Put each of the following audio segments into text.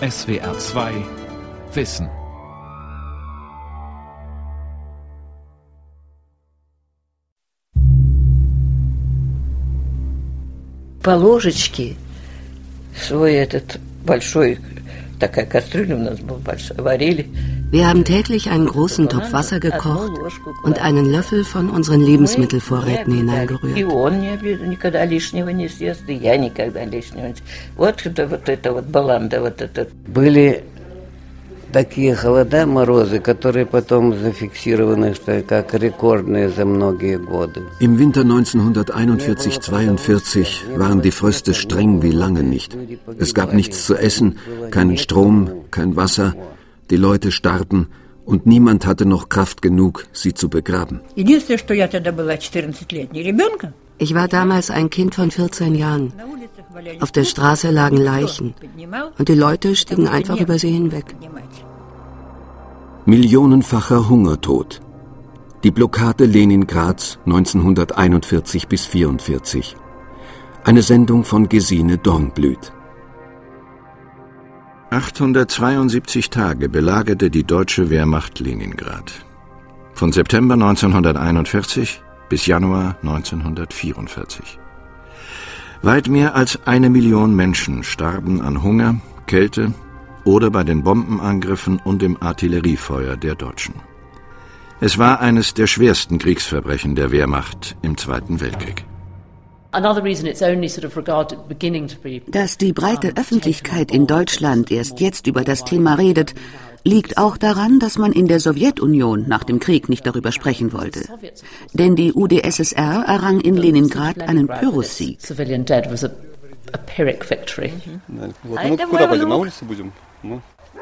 SWR 2 Wissen. По ложечке свой этот большой, такая кастрюля у нас была большая, варили. Wir haben täglich einen großen Topf Wasser gekocht und einen Löffel von unseren Lebensmittelvorräten hineingerührt. Были такие холода, морозы, которые потом зафиксированы что как рекордные за многие годы. Im Winter 1941-42 waren die Fröste streng wie lange nicht. Es gab nichts zu essen, keinen Strom, kein Wasser. Die Leute starben und niemand hatte noch Kraft genug, sie zu begraben. Ich war damals ein Kind von 14 Jahren. Auf der Straße lagen Leichen und die Leute stiegen einfach über sie hinweg. Millionenfacher Hungertod. Die Blockade Leningrads 1941 bis 44. Eine Sendung von Gesine Dornblüt. 872 Tage belagerte die deutsche Wehrmacht Leningrad. Von September 1941 bis Januar 1944. Weit mehr als eine Million Menschen starben an Hunger, Kälte oder bei den Bombenangriffen und dem Artilleriefeuer der Deutschen. Es war eines der schwersten Kriegsverbrechen der Wehrmacht im Zweiten Weltkrieg. Dass die breite Öffentlichkeit in Deutschland erst jetzt über das Thema redet, liegt auch daran, dass man in der Sowjetunion nach dem Krieg nicht darüber sprechen wollte. Denn die UdSSR errang in Leningrad einen Pyrrhussieg.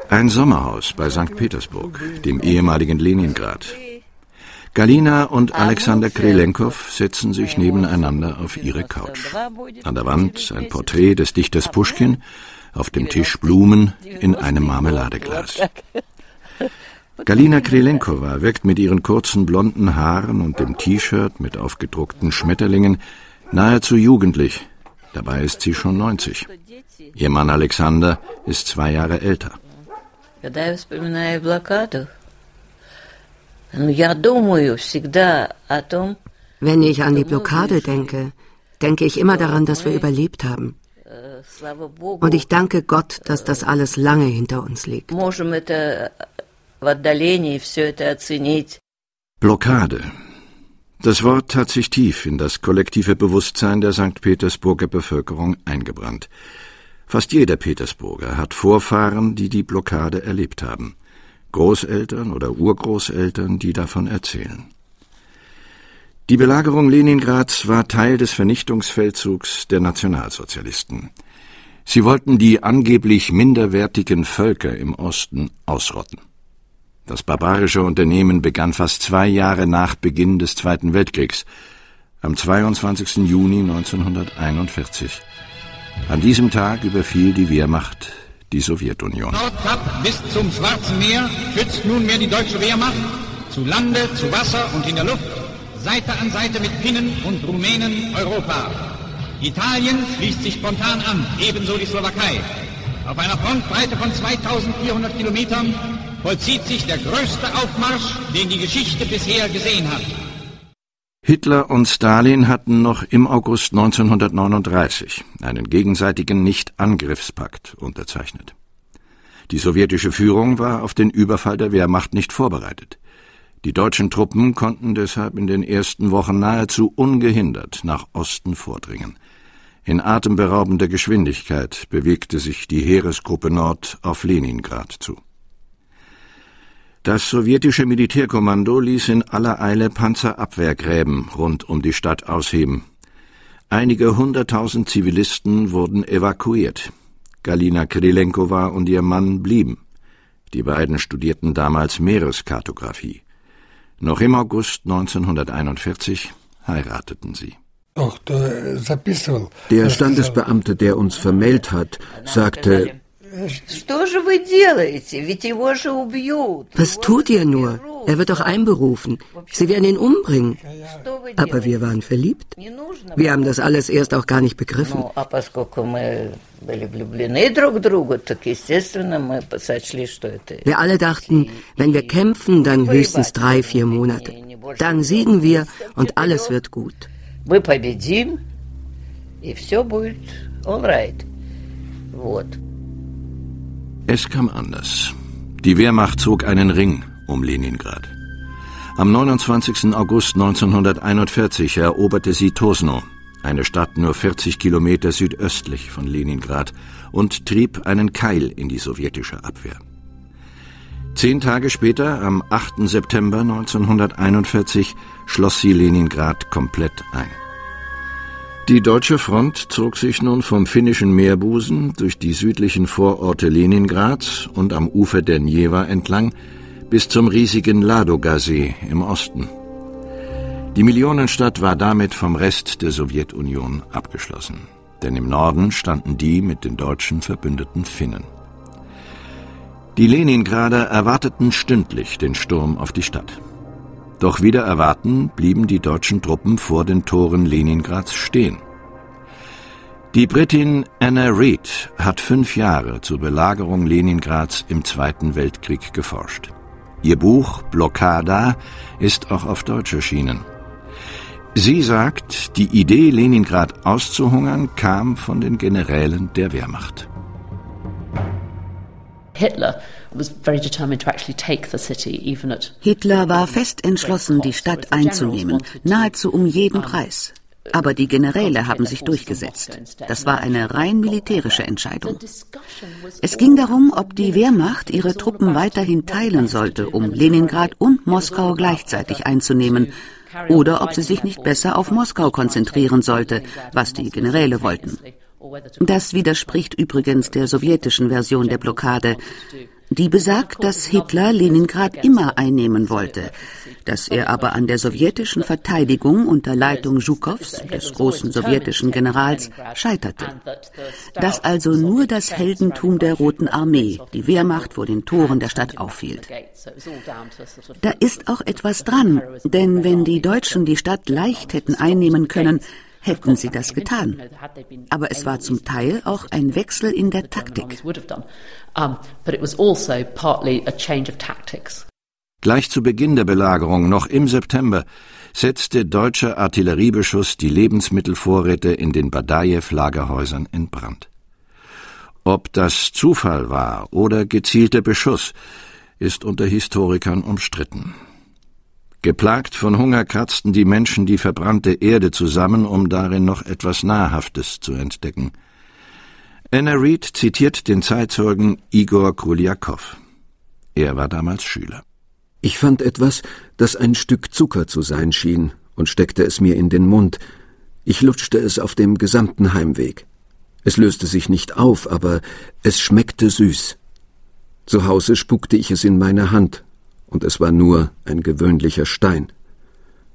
Ein Sommerhaus bei St. Petersburg, dem ehemaligen Leningrad. Galina und Alexander Krelenkow setzen sich nebeneinander auf ihre Couch. An der Wand ein Porträt des Dichters Puschkin, auf dem Tisch Blumen in einem Marmeladeglas. Galina Krelenkova wirkt mit ihren kurzen blonden Haaren und dem T-Shirt mit aufgedruckten Schmetterlingen nahezu jugendlich. Dabei ist sie schon 90. Ihr Mann Alexander ist zwei Jahre älter. Wenn ich an die Blockade denke, denke ich immer daran, dass wir überlebt haben. Und ich danke Gott, dass das alles lange hinter uns liegt. Blockade. Das Wort hat sich tief in das kollektive Bewusstsein der St. Petersburger Bevölkerung eingebrannt. Fast jeder Petersburger hat Vorfahren, die die Blockade erlebt haben. Großeltern oder Urgroßeltern, die davon erzählen. Die Belagerung Leningrads war Teil des Vernichtungsfeldzugs der Nationalsozialisten. Sie wollten die angeblich minderwertigen Völker im Osten ausrotten. Das barbarische Unternehmen begann fast zwei Jahre nach Beginn des Zweiten Weltkriegs, am 22. Juni 1941. An diesem Tag überfiel die Wehrmacht die Sowjetunion. Nordkap bis zum Schwarzen Meer schützt nunmehr die deutsche Wehrmacht zu Lande, zu Wasser und in der Luft, Seite an Seite mit Finnen und Rumänen Europa. Italien schließt sich spontan an, ebenso die Slowakei. Auf einer Frontbreite von 2400 Kilometern vollzieht sich der größte Aufmarsch, den die Geschichte bisher gesehen hat. Hitler und Stalin hatten noch im August 1939 einen gegenseitigen Nicht-Angriffspakt unterzeichnet. Die sowjetische Führung war auf den Überfall der Wehrmacht nicht vorbereitet. Die deutschen Truppen konnten deshalb in den ersten Wochen nahezu ungehindert nach Osten vordringen. In atemberaubender Geschwindigkeit bewegte sich die Heeresgruppe Nord auf Leningrad zu. Das sowjetische Militärkommando ließ in aller Eile Panzerabwehrgräben rund um die Stadt ausheben. Einige hunderttausend Zivilisten wurden evakuiert. Galina Krylenkova und ihr Mann blieben. Die beiden studierten damals Meereskartographie. Noch im August 1941 heirateten sie. Der Standesbeamte, der uns vermählt hat, sagte, was tut ihr nur? Er wird doch einberufen. Sie werden ihn umbringen. Aber wir waren verliebt. Wir haben das alles erst auch gar nicht begriffen. Wir alle dachten, wenn wir kämpfen, dann höchstens drei, vier Monate. Dann siegen wir und alles wird gut. Es kam anders. Die Wehrmacht zog einen Ring um Leningrad. Am 29. August 1941 eroberte sie Tosno, eine Stadt nur 40 Kilometer südöstlich von Leningrad, und trieb einen Keil in die sowjetische Abwehr. Zehn Tage später, am 8. September 1941, schloss sie Leningrad komplett ein. Die deutsche Front zog sich nun vom finnischen Meerbusen durch die südlichen Vororte Leningrads und am Ufer der Njewa entlang bis zum riesigen Ladoga-See im Osten. Die Millionenstadt war damit vom Rest der Sowjetunion abgeschlossen, denn im Norden standen die mit den Deutschen verbündeten Finnen. Die Leningrader erwarteten stündlich den Sturm auf die Stadt. Doch wieder erwarten blieben die deutschen Truppen vor den Toren Leningrads stehen. Die Britin Anna Reid hat fünf Jahre zur Belagerung Leningrads im Zweiten Weltkrieg geforscht. Ihr Buch Blockada ist auch auf Deutsch erschienen. Sie sagt, die Idee, Leningrad auszuhungern, kam von den Generälen der Wehrmacht. Hitler Hitler war fest entschlossen, die Stadt einzunehmen, nahezu um jeden Preis. Aber die Generäle haben sich durchgesetzt. Das war eine rein militärische Entscheidung. Es ging darum, ob die Wehrmacht ihre Truppen weiterhin teilen sollte, um Leningrad und Moskau gleichzeitig einzunehmen, oder ob sie sich nicht besser auf Moskau konzentrieren sollte, was die Generäle wollten. Das widerspricht übrigens der sowjetischen Version der Blockade. Die besagt, dass Hitler Leningrad immer einnehmen wollte, dass er aber an der sowjetischen Verteidigung unter Leitung Zhukovs, des großen sowjetischen Generals, scheiterte. Dass also nur das Heldentum der Roten Armee die Wehrmacht vor den Toren der Stadt aufhielt. Da ist auch etwas dran, denn wenn die Deutschen die Stadt leicht hätten einnehmen können, hätten sie das getan. Aber es war zum Teil auch ein Wechsel in der Taktik. Gleich zu Beginn der Belagerung, noch im September, setzte deutscher Artilleriebeschuss die Lebensmittelvorräte in den Badajew-Lagerhäusern in Brand. Ob das Zufall war oder gezielter Beschuss, ist unter Historikern umstritten. Geplagt von Hunger kratzten die Menschen die verbrannte Erde zusammen, um darin noch etwas Nahrhaftes zu entdecken. Anna Reed zitiert den Zeitzeugen Igor Kruljakow. Er war damals Schüler. Ich fand etwas, das ein Stück Zucker zu sein schien, und steckte es mir in den Mund. Ich lutschte es auf dem gesamten Heimweg. Es löste sich nicht auf, aber es schmeckte süß. Zu Hause spuckte ich es in meine Hand und es war nur ein gewöhnlicher Stein.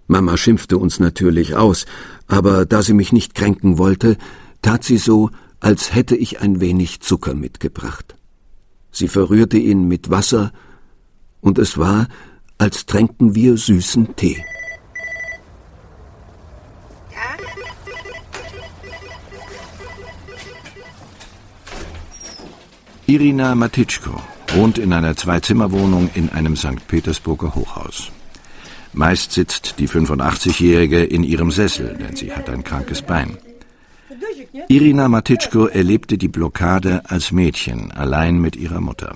Mama schimpfte uns natürlich aus, aber da sie mich nicht kränken wollte, tat sie so, als hätte ich ein wenig Zucker mitgebracht. Sie verrührte ihn mit Wasser, und es war, als tränken wir süßen Tee. Irina Matitschko wohnt in einer Zwei-Zimmer-Wohnung in einem St. Petersburger Hochhaus. Meist sitzt die 85-Jährige in ihrem Sessel, denn sie hat ein krankes Bein. Irina Matitschko erlebte die Blockade als Mädchen, allein mit ihrer Mutter.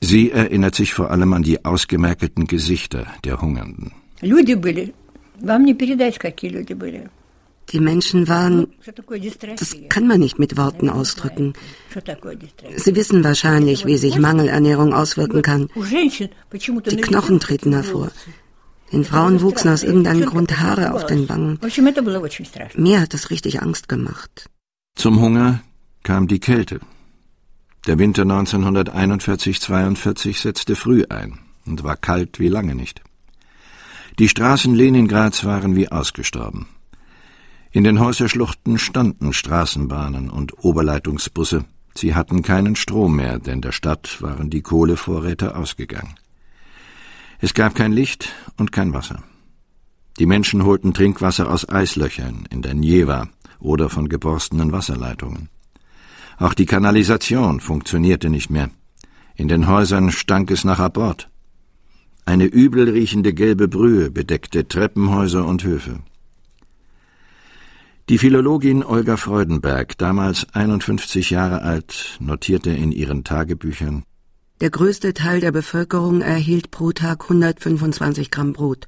Sie erinnert sich vor allem an die ausgemerkelten Gesichter der Hungernden. Люди были. Вам не передать, какие люди были. Die Menschen waren, das kann man nicht mit Worten ausdrücken. Sie wissen wahrscheinlich, wie sich Mangelernährung auswirken kann. Die Knochen treten hervor. Den Frauen wuchsen aus irgendeinem Grund Haare auf den Wangen. Mir hat das richtig Angst gemacht. Zum Hunger kam die Kälte. Der Winter 1941-42 setzte früh ein und war kalt wie lange nicht. Die Straßen Leningrads waren wie ausgestorben. In den Häuserschluchten standen Straßenbahnen und Oberleitungsbusse. Sie hatten keinen Strom mehr, denn der Stadt waren die Kohlevorräte ausgegangen. Es gab kein Licht und kein Wasser. Die Menschen holten Trinkwasser aus Eislöchern in der Njeva oder von geborstenen Wasserleitungen. Auch die Kanalisation funktionierte nicht mehr. In den Häusern stank es nach Abort. Eine übel riechende gelbe Brühe bedeckte Treppenhäuser und Höfe. Die Philologin Olga Freudenberg, damals 51 Jahre alt, notierte in ihren Tagebüchern Der größte Teil der Bevölkerung erhielt pro Tag 125 Gramm Brot.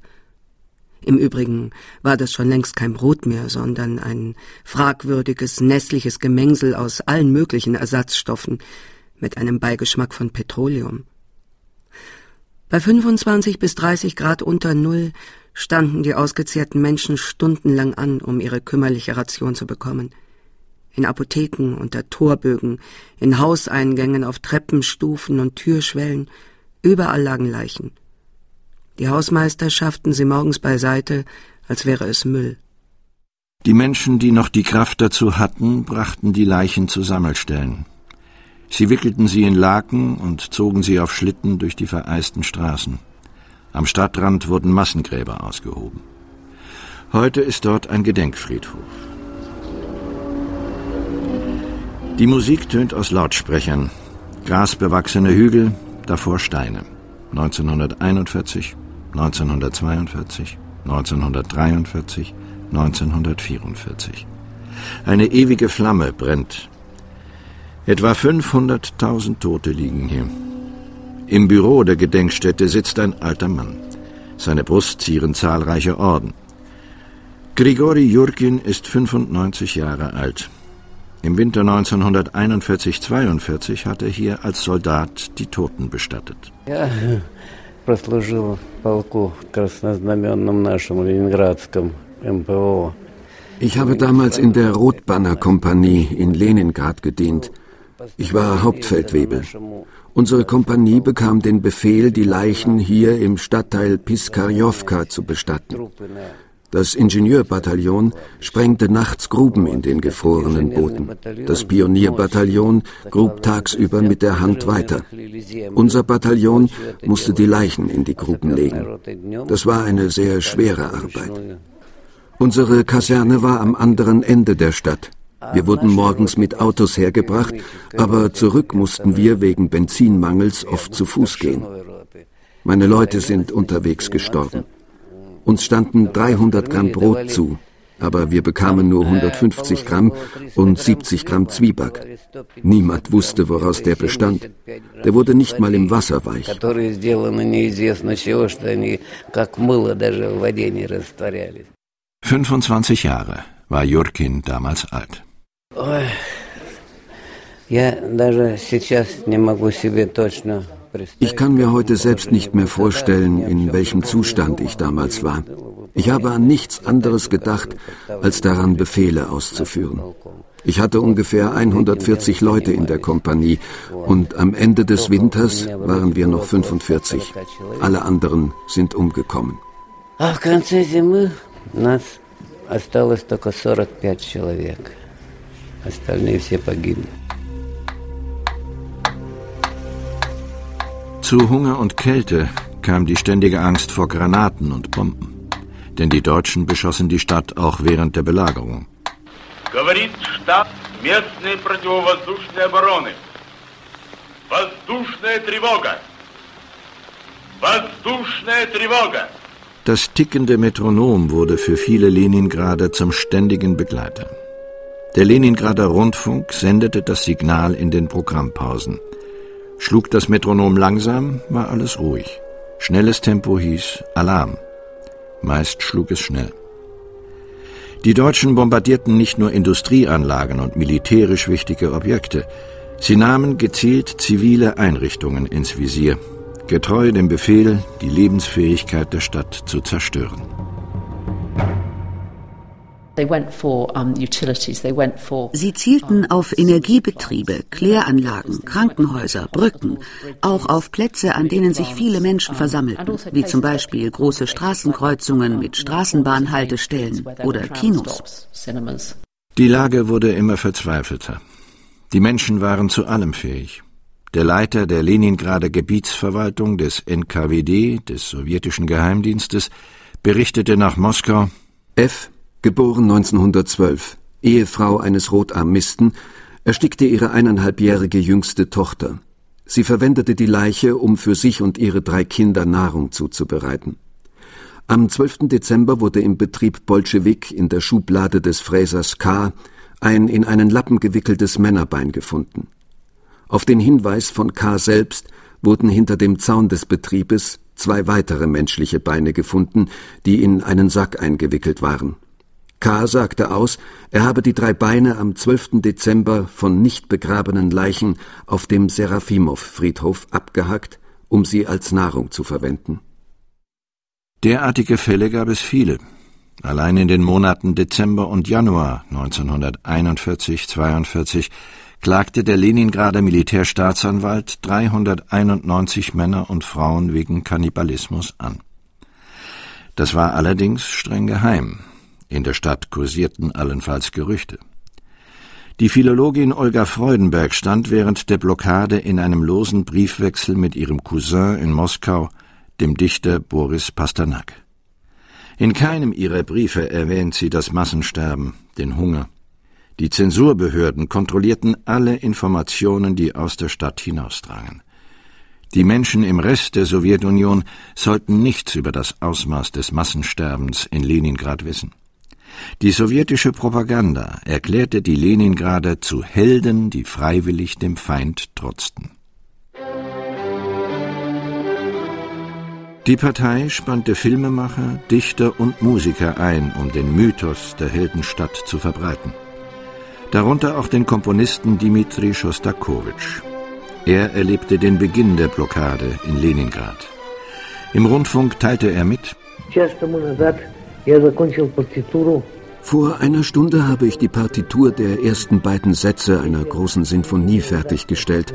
Im Übrigen war das schon längst kein Brot mehr, sondern ein fragwürdiges, nässliches Gemengsel aus allen möglichen Ersatzstoffen mit einem Beigeschmack von Petroleum. Bei 25 bis 30 Grad unter Null standen die ausgezehrten Menschen stundenlang an, um ihre kümmerliche Ration zu bekommen. In Apotheken, unter Torbögen, in Hauseingängen, auf Treppenstufen und Türschwellen, überall lagen Leichen. Die Hausmeister schafften sie morgens beiseite, als wäre es Müll. Die Menschen, die noch die Kraft dazu hatten, brachten die Leichen zu Sammelstellen. Sie wickelten sie in Laken und zogen sie auf Schlitten durch die vereisten Straßen. Am Stadtrand wurden Massengräber ausgehoben. Heute ist dort ein Gedenkfriedhof. Die Musik tönt aus Lautsprechern. Grasbewachsene Hügel, davor Steine. 1941, 1942, 1943, 1944. Eine ewige Flamme brennt. Etwa 500.000 Tote liegen hier. Im Büro der Gedenkstätte sitzt ein alter Mann. Seine Brust zieren zahlreiche Orden. Grigori Jurkin ist 95 Jahre alt. Im Winter 1941-42 hat er hier als Soldat die Toten bestattet. Ja, прослужил в полку краснознаменном нашем ленинградском МПО. Ich habe damals in der Rotbanner-Kompanie in Leningrad gedient. Ich war Hauptfeldwebel. Unsere Kompanie bekam den Befehl, die Leichen hier im Stadtteil Piskarjowka zu bestatten. Das Ingenieurbataillon sprengte nachts Gruben in den gefrorenen Booten. Das Pionierbataillon grub tagsüber mit der Hand weiter. Unser Bataillon musste die Leichen in die Gruben legen. Das war eine sehr schwere Arbeit. Unsere Kaserne war am anderen Ende der Stadt. Wir wurden morgens mit Autos hergebracht, aber zurück mussten wir wegen Benzinmangels oft zu Fuß gehen. Meine Leute sind unterwegs gestorben. Uns standen 300 Gramm Brot zu, aber wir bekamen nur 150 Gramm und 70 Gramm Zwieback. Niemand wusste, woraus der bestand. Der wurde nicht mal im Wasser weich. 25 Jahre war Jurkin damals alt. Я даже сейчас не могу себе точно ich kann mir heute selbst nicht mehr vorstellen, in welchem Zustand ich damals war. Ich habe an nichts anderes gedacht, als daran Befehle auszuführen. Ich hatte ungefähr 140 Leute in der Kompanie und am Ende des Winters waren wir noch 45. Alle anderen sind umgekommen. А в конце зимы нас осталось только 45 человек. Остальные все погибли. Zu Hunger und Kälte kam die ständige Angst vor Granaten und Bomben. Denn die Deutschen beschossen die Stadt auch während der Belagerung. Говорит штаб местной противовоздушной обороны. Воздушная тревога! Воздушная тревога! Das tickende Metronom wurde für viele Leningrader zum ständigen Begleiter. Der Leningrader Rundfunk sendete das Signal in den Programmpausen. Schlug das Metronom langsam, war alles ruhig. Schnelles Tempo hieß Alarm. Meist schlug es schnell. Die Deutschen bombardierten nicht nur Industrieanlagen und militärisch wichtige Objekte, sie nahmen gezielt zivile Einrichtungen ins Visier, getreu dem Befehl, die Lebensfähigkeit der Stadt zu zerstören. Sie zielten auf Energiebetriebe, Kläranlagen, Krankenhäuser, Brücken, auch auf Plätze, an denen sich viele Menschen versammelten, also wie zum Beispiel große Straßenkreuzungen mit Straßenbahnhaltestellen oder Kinos. Die Lage wurde immer verzweifelter. Die Menschen waren zu allem fähig. der Leiter der Leningrader Gebietsverwaltung des NKWD, des sowjetischen Geheimdienstes, berichtete nach Moskau F., geboren 1912, Ehefrau eines Rotarmisten, erstickte ihre eineinhalbjährige jüngste Tochter. Sie verwendete die Leiche, um für sich und ihre drei Kinder Nahrung zuzubereiten. Am 12. Dezember wurde im Betrieb Bolschewik in der Schublade des Fräsers K. ein in einen Lappen gewickeltes Männerbein gefunden. Auf den Hinweis von K. selbst wurden hinter dem Zaun des Betriebes zwei weitere menschliche Beine gefunden, die in einen Sack eingewickelt waren. K. sagte aus, er habe die drei Beine am 12. Dezember von nicht begrabenen Leichen auf dem Serafimow-Friedhof abgehackt, um sie als Nahrung zu verwenden. Derartige Fälle gab es viele. Allein in den Monaten Dezember und Januar 1941-42 klagte der Leningrader Militärstaatsanwalt 391 Männer und Frauen wegen Kannibalismus an. Das war allerdings streng geheim. In der Stadt kursierten allenfalls Gerüchte. Die Philologin Olga Freudenberg stand während der Blockade in einem losen Briefwechsel mit ihrem Cousin in Moskau, dem Dichter Boris Pasternak. In keinem ihrer Briefe erwähnt sie das Massensterben, den Hunger, die Zensurbehörden kontrollierten alle Informationen, die aus der Stadt hinausdrangen. Die Menschen im Rest der Sowjetunion sollten nichts über das Ausmaß des Massensterbens in Leningrad wissen. Die sowjetische Propaganda erklärte die Leningrader zu Helden, die freiwillig dem Feind trotzten. Die Partei spannte Filmemacher, Dichter und Musiker ein, um den Mythos der Heldenstadt zu verbreiten darunter auch den Komponisten Dmitri Schostakowitsch. Er erlebte den Beginn der Blockade in Leningrad. Im Rundfunk teilte er mit, vor einer Stunde habe ich die Partitur der ersten beiden Sätze einer großen Sinfonie fertiggestellt.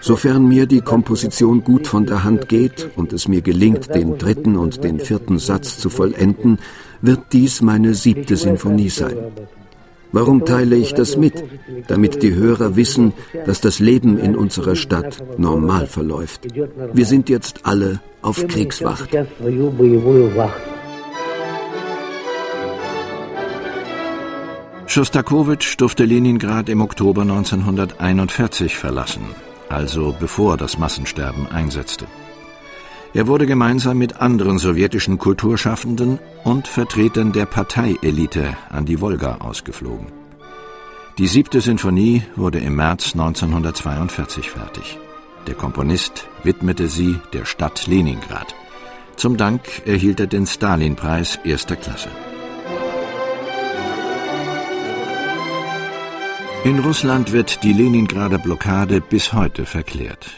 Sofern mir die Komposition gut von der Hand geht und es mir gelingt, den dritten und den vierten Satz zu vollenden, wird dies meine siebte Sinfonie sein. Warum teile ich das mit? Damit die Hörer wissen, dass das Leben in unserer Stadt normal verläuft. Wir sind jetzt alle auf Kriegswacht. Schostakowitsch durfte Leningrad im Oktober 1941 verlassen, also bevor das Massensterben einsetzte. Er wurde gemeinsam mit anderen sowjetischen Kulturschaffenden und Vertretern der Parteielite an die Wolga ausgeflogen. Die siebte Sinfonie wurde im März 1942 fertig. Der Komponist widmete sie der Stadt Leningrad. Zum Dank erhielt er den Stalin-Preis erster Klasse. In Russland wird die Leningrader Blockade bis heute verklärt.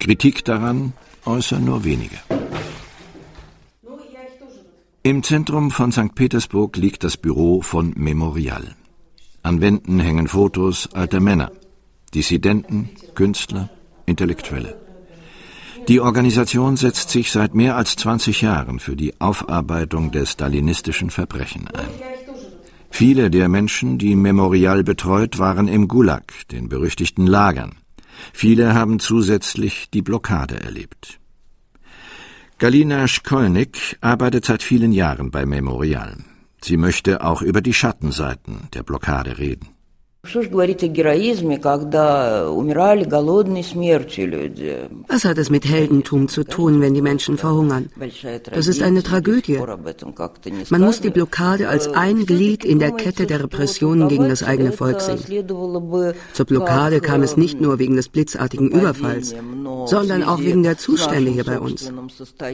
Kritik daran äußern nur wenige. Im Zentrum von St. Petersburg liegt das Büro von Memorial. An Wänden hängen Fotos alter Männer, Dissidenten, Künstler, Intellektuelle. Die Organisation setzt sich seit mehr als 20 Jahren für die Aufarbeitung der stalinistischen Verbrechen ein. Viele der Menschen, die Memorial betreut, waren im Gulag, den berüchtigten Lagern. Viele haben zusätzlich die Blockade erlebt. Galina Schkolnik arbeitet seit vielen Jahren bei Memorial. Sie möchte auch über die Schattenseiten der Blockade reden. Was hat es mit Heldentum zu tun, wenn die Menschen verhungern? Das ist eine Tragödie. Man muss die Blockade als ein Glied in der Kette der Repressionen gegen das eigene Volk sehen. Zur Blockade kam es nicht nur wegen des blitzartigen Überfalls, sondern auch wegen der Zustände hier bei uns.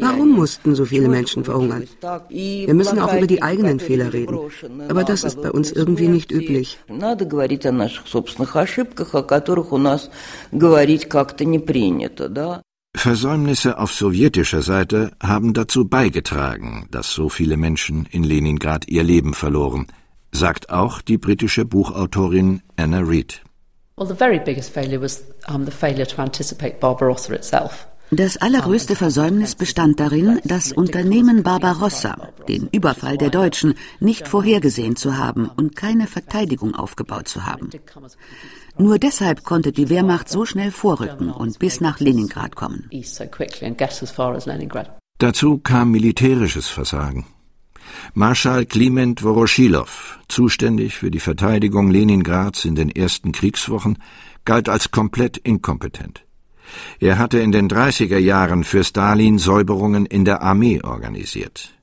Warum mussten so viele Menschen verhungern? Wir müssen auch über die eigenen Fehler reden. Aber das ist bei uns irgendwie nicht üblich говорить о наших собственных ошибках, о которых у нас говорить как-то не принято, да. Versäumnisse auf sowjetischer Seite haben dazu beigetragen, dass so viele Menschen in Leningrad ihr Leben verloren, sagt auch die britische Buchautorin Anna Reid. Well, the very biggest failure was um, the failure to anticipate Barbarossa itself. Das allergrößte Versäumnis bestand darin, das Unternehmen Barbarossa, den Überfall der Deutschen, nicht vorhergesehen zu haben und keine Verteidigung aufgebaut zu haben. Nur deshalb konnte die Wehrmacht so schnell vorrücken und bis nach Leningrad kommen. Dazu kam militärisches Versagen. Marschall Kliment Voroschilow, zuständig für die Verteidigung Leningrads in den ersten Kriegswochen, galt als komplett inkompetent. Er hatte in den 30er Jahren für Stalin Säuberungen in der Armee organisiert.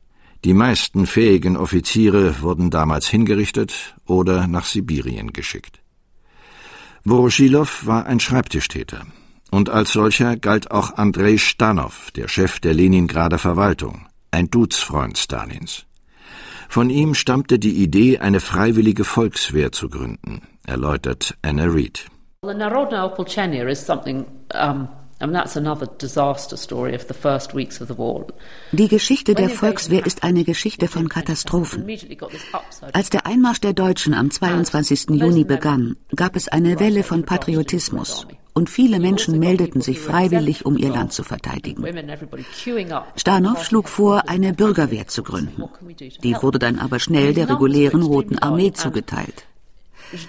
Die meisten fähigen Offiziere wurden damals hingerichtet oder nach Sibirien geschickt. Voroschilow war ein Schreibtischtäter. Und als solcher galt auch Andrei Stanow, der Chef der Leningrader Verwaltung, ein Duzfreund Stalins. Von ihm stammte die Idee, eine freiwillige Volkswehr zu gründen, erläutert Anna Reed. Well, die Geschichte der Volkswehr ist eine Geschichte von Katastrophen. Als der Einmarsch der Deutschen am 22. Juni begann, gab es eine Welle von Patriotismus und viele Menschen meldeten sich freiwillig, um ihr Land zu verteidigen. Stanow schlug vor, eine Bürgerwehr zu gründen. Die wurde dann aber schnell der regulären Roten Armee zugeteilt.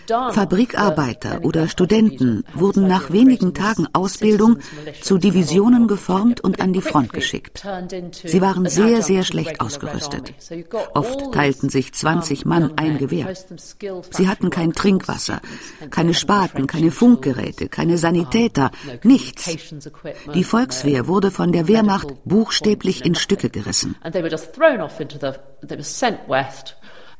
Fabrikarbeiter oder Studenten wurden nach wenigen Tagen Ausbildung zu Divisionen geformt und an die Front geschickt. Sie waren sehr, sehr schlecht ausgerüstet. Oft teilten sich 20 Mann ein Gewehr. Sie hatten kein Trinkwasser, keine Spaten, keine Funkgeräte, keine Sanitäter, nichts. Die Volkswehr wurde von der Wehrmacht buchstäblich in Stücke gerissen.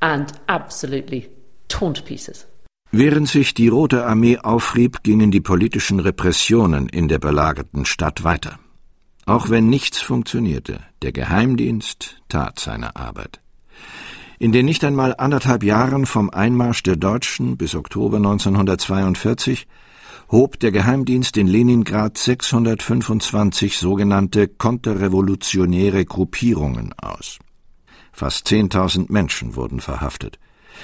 and absolutely torn to pieces. Während sich die Rote Armee aufrieb, gingen die politischen Repressionen in der belagerten Stadt weiter. Auch wenn nichts funktionierte, der Geheimdienst tat seine Arbeit. In den nicht einmal anderthalb Jahren vom Einmarsch der Deutschen bis Oktober 1942 hob der Geheimdienst in Leningrad 625 sogenannte konterrevolutionäre Gruppierungen aus. Fast 10.000 Menschen wurden verhaftet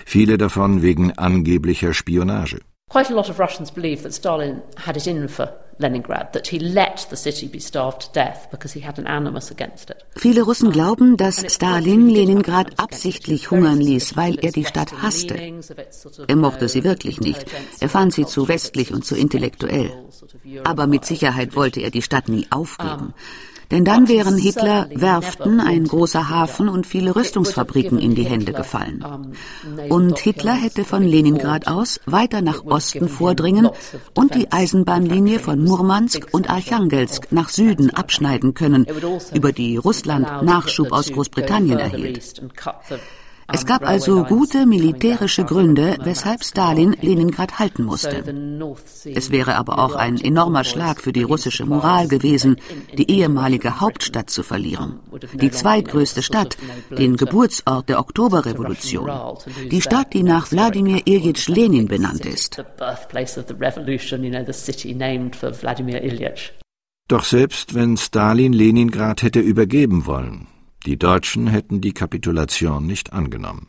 viele davon wegen angeblicher Spionage. Quite a lot of Russians believe that Stalin had it in for Leningrad, that he let the city be starved to death because he had an animus against it. Viele Russen glauben, dass Stalin Leningrad absichtlich hungern ließ, weil er die Stadt hasste. Er mochte sie wirklich nicht. Er fand sie zu westlich und zu intellektuell. Aber mit Sicherheit wollte er die Stadt nie aufgeben. Denn dann wären Hitler Werften, ein großer Hafen und viele Rüstungsfabriken in die Hände gefallen. Und Hitler hätte von Leningrad aus weiter nach Osten vordringen und die Eisenbahnlinie von Murmansk und Archangelsk nach Süden abschneiden können, über die Russland Nachschub aus Großbritannien erhielt. Es gab also gute militärische Gründe, weshalb Stalin Leningrad halten musste. Es wäre aber auch ein enormer Schlag für die russische Moral gewesen, die ehemalige Hauptstadt zu verlieren. Die zweitgrößte Stadt, den Geburtsort der Oktoberrevolution. Die Stadt, die nach Wladimir Ilyich Lenin benannt ist. Doch selbst wenn Stalin Leningrad hätte übergeben wollen, die Deutschen hätten die Kapitulation nicht angenommen,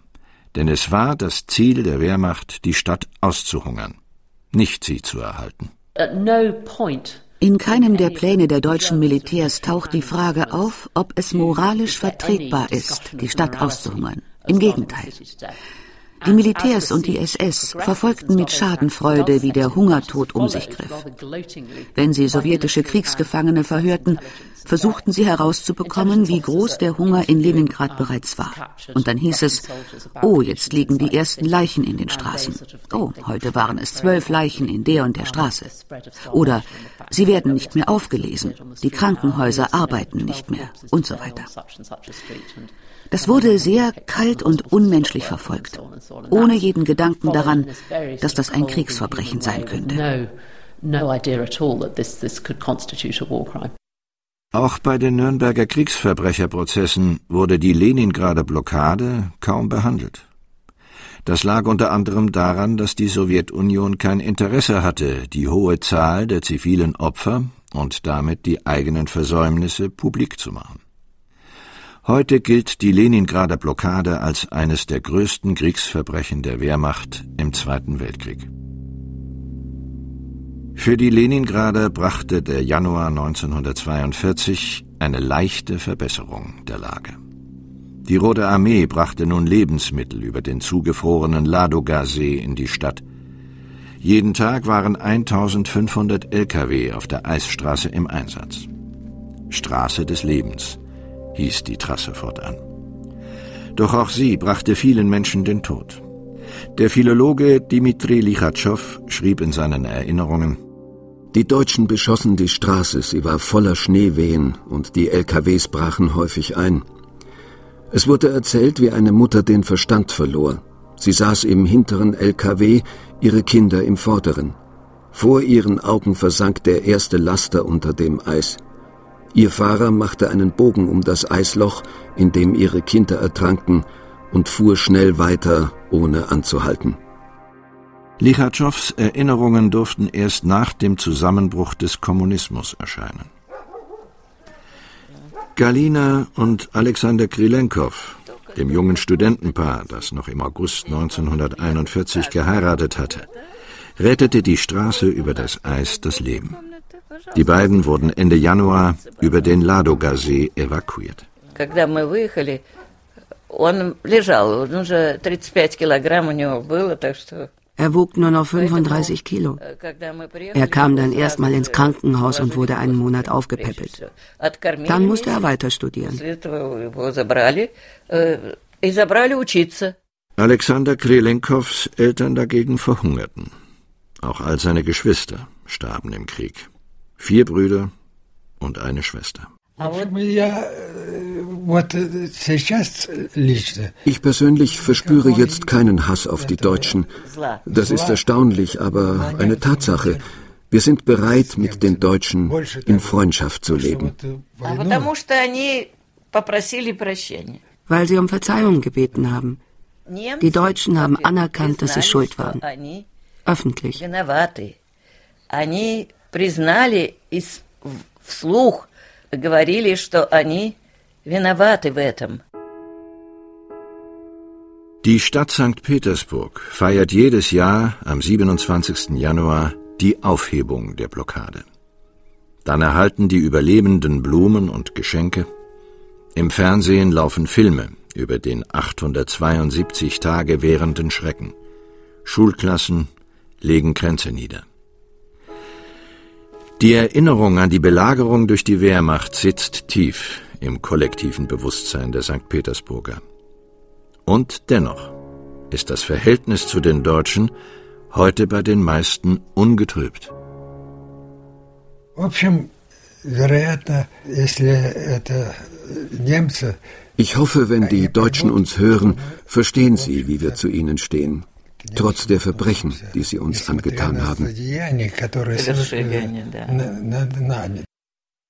denn es war das Ziel der Wehrmacht, die Stadt auszuhungern, nicht sie zu erhalten. In keinem der Pläne der deutschen Militärs taucht die Frage auf, ob es moralisch vertretbar ist, die Stadt auszuhungern. Im Gegenteil. Die Militärs und die SS verfolgten mit Schadenfreude, wie der Hungertod um sich griff. Wenn sie sowjetische Kriegsgefangene verhörten, versuchten sie herauszubekommen, wie groß der Hunger in Leningrad bereits war. Und dann hieß es, oh, jetzt liegen die ersten Leichen in den Straßen. Oh, heute waren es zwölf Leichen in der und der Straße. Oder sie werden nicht mehr aufgelesen, die Krankenhäuser arbeiten nicht mehr und so weiter. Das wurde sehr kalt und unmenschlich verfolgt, ohne jeden Gedanken daran, dass das ein Kriegsverbrechen sein könnte. Auch bei den Nürnberger Kriegsverbrecherprozessen wurde die Leningrader Blockade kaum behandelt. Das lag unter anderem daran, dass die Sowjetunion kein Interesse hatte, die hohe Zahl der zivilen Opfer und damit die eigenen Versäumnisse publik zu machen. Heute gilt die Leningrader Blockade als eines der größten Kriegsverbrechen der Wehrmacht im Zweiten Weltkrieg. Für die Leningrader brachte der Januar 1942 eine leichte Verbesserung der Lage. Die Rote Armee brachte nun Lebensmittel über den zugefrorenen Ladoga-See in die Stadt. Jeden Tag waren 1500 Lkw auf der Eisstraße im Einsatz. Straße des Lebens hieß die Trasse fortan. Doch auch sie brachte vielen Menschen den Tod. Der Philologe Dimitri Lichatschow schrieb in seinen Erinnerungen, die Deutschen beschossen die Straße, sie war voller Schneewehen und die LKWs brachen häufig ein. Es wurde erzählt, wie eine Mutter den Verstand verlor. Sie saß im hinteren LKW, ihre Kinder im vorderen. Vor ihren Augen versank der erste Laster unter dem Eis. Ihr Fahrer machte einen Bogen um das Eisloch, in dem ihre Kinder ertranken, und fuhr schnell weiter, ohne anzuhalten. Lichatschows Erinnerungen durften erst nach dem Zusammenbruch des Kommunismus erscheinen. Galina und Alexander Krilenkow, dem jungen Studentenpaar, das noch im August 1941 geheiratet hatte, rettete die Straße über das Eis das Leben. Die beiden wurden Ende Januar über den Ladoga-See evakuiert. Когда мы выехали, он лежал, он уже 35 килограмм у него было, так что er wog nur noch 35 Kilo. Er kam dann erstmal ins Krankenhaus und wurde einen Monat aufgepäppelt. Dann musste er weiter studieren. Alexander Krelenkows Eltern dagegen verhungerten. Auch all seine Geschwister starben im Krieg. Vier Brüder und eine Schwester. Ich persönlich verspüre jetzt keinen Hass auf die Deutschen. Das ist erstaunlich, aber eine Tatsache. Wir sind bereit, mit den Deutschen in Freundschaft zu leben. Weil sie um Verzeihung gebeten haben. Die Deutschen haben anerkannt, dass sie schuld waren. Öffentlich. Они признали вслух говорили, что они виноваты в этом. Die Stadt St. Petersburg feiert jedes Jahr am 27. Januar die Aufhebung der Blockade. Dann erhalten die Überlebenden Blumen und Geschenke. Im Fernsehen laufen Filme über den 872 Tage währenden Schrecken. Schulklassen legen Kränze nieder. Die Erinnerung an die Belagerung durch die Wehrmacht sitzt tief im kollektiven Bewusstsein der St. Petersburger. Und dennoch ist das Verhältnis zu den Deutschen heute bei den meisten ungetrübt. Ich hoffe, wenn die Deutschen uns hören, verstehen sie, wie wir zu ihnen stehen trotz der Verbrechen, die sie uns angetan haben.